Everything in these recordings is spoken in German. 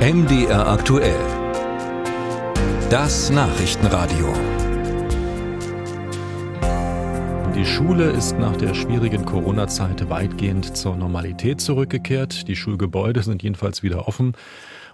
MDR aktuell. Das Nachrichtenradio. Die Schule ist nach der schwierigen Corona-Zeit weitgehend zur Normalität zurückgekehrt. Die Schulgebäude sind jedenfalls wieder offen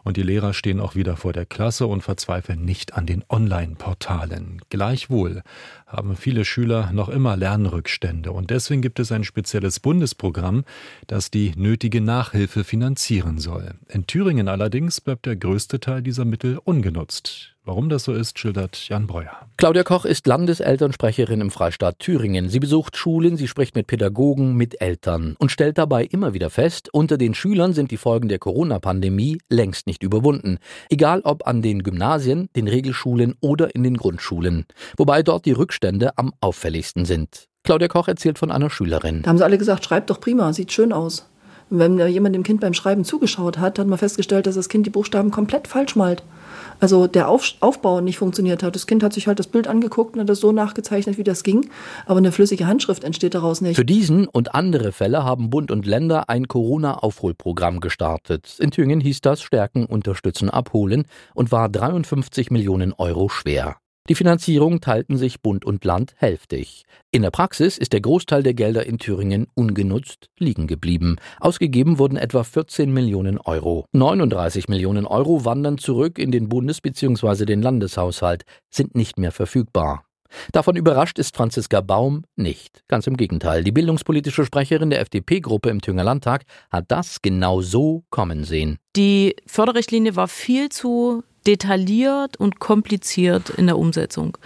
und die Lehrer stehen auch wieder vor der Klasse und verzweifeln nicht an den Online-Portalen. Gleichwohl haben viele Schüler noch immer Lernrückstände und deswegen gibt es ein spezielles Bundesprogramm, das die nötige Nachhilfe finanzieren soll. In Thüringen allerdings bleibt der größte Teil dieser Mittel ungenutzt. Warum das so ist, schildert Jan Breuer. Claudia Koch ist Landeselternsprecherin im Freistaat Thüringen. Sie besucht Schulen, sie spricht mit Pädagogen, mit Eltern und stellt dabei immer wieder fest, unter den Schülern sind die Folgen der Corona-Pandemie längst nicht überwunden. Egal ob an den Gymnasien, den Regelschulen oder in den Grundschulen. Wobei dort die Rückstände am auffälligsten sind. Claudia Koch erzählt von einer Schülerin. Da haben sie alle gesagt, schreibt doch prima, sieht schön aus. wenn jemand dem Kind beim Schreiben zugeschaut hat, hat man festgestellt, dass das Kind die Buchstaben komplett falsch malt also der Auf, Aufbau nicht funktioniert hat. Das Kind hat sich halt das Bild angeguckt und hat das so nachgezeichnet, wie das ging, aber eine flüssige Handschrift entsteht daraus nicht. Für diesen und andere Fälle haben Bund und Länder ein Corona-Aufholprogramm gestartet. In Thüringen hieß das Stärken, Unterstützen, Abholen und war 53 Millionen Euro schwer. Die Finanzierung teilten sich Bund und Land hälftig. In der Praxis ist der Großteil der Gelder in Thüringen ungenutzt liegen geblieben. Ausgegeben wurden etwa 14 Millionen Euro. 39 Millionen Euro wandern zurück in den Bundes- bzw. den Landeshaushalt, sind nicht mehr verfügbar. Davon überrascht ist Franziska Baum nicht. Ganz im Gegenteil. Die bildungspolitische Sprecherin der FDP-Gruppe im Thüringer Landtag hat das genau so kommen sehen. Die Förderrichtlinie war viel zu detailliert und kompliziert in der Umsetzung.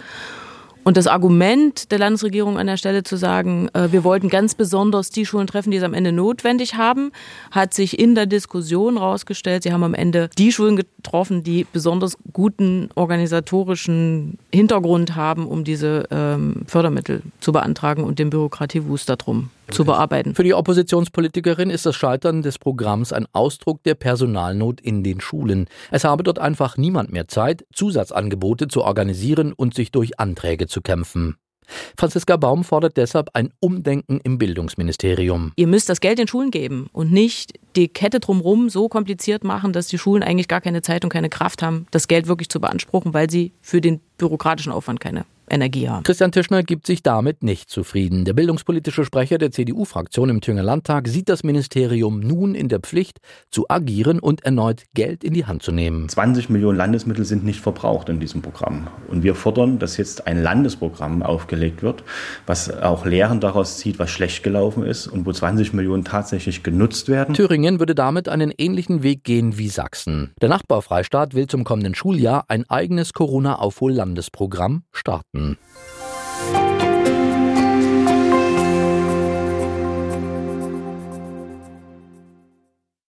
Und das Argument der Landesregierung an der Stelle zu sagen, äh, wir wollten ganz besonders die Schulen treffen, die es am Ende notwendig haben, hat sich in der Diskussion herausgestellt. Sie haben am Ende die Schulen getroffen, die besonders guten organisatorischen Hintergrund haben, um diese ähm, Fördermittel zu beantragen und den Bürokratiewust darum zu bearbeiten. Für die Oppositionspolitikerin ist das Scheitern des Programms ein Ausdruck der Personalnot in den Schulen. Es habe dort einfach niemand mehr Zeit, Zusatzangebote zu organisieren und sich durch Anträge zu kämpfen. Franziska Baum fordert deshalb ein Umdenken im Bildungsministerium. Ihr müsst das Geld den Schulen geben und nicht die Kette drumherum so kompliziert machen, dass die Schulen eigentlich gar keine Zeit und keine Kraft haben, das Geld wirklich zu beanspruchen, weil sie für den bürokratischen Aufwand keine Energie haben. Christian Tischner gibt sich damit nicht zufrieden. Der bildungspolitische Sprecher der CDU-Fraktion im Thüringer Landtag sieht das Ministerium nun in der Pflicht, zu agieren und erneut Geld in die Hand zu nehmen. 20 Millionen Landesmittel sind nicht verbraucht in diesem Programm. Und wir fordern, dass jetzt ein Landesprogramm aufgelegt wird, was auch Lehren daraus zieht, was schlecht gelaufen ist und wo 20 Millionen tatsächlich genutzt werden. Thüringen würde damit einen ähnlichen Weg gehen wie Sachsen. Der Nachbarfreistaat will zum kommenden Schuljahr ein eigenes Corona-Aufhol-Landesprogramm starten. 嗯。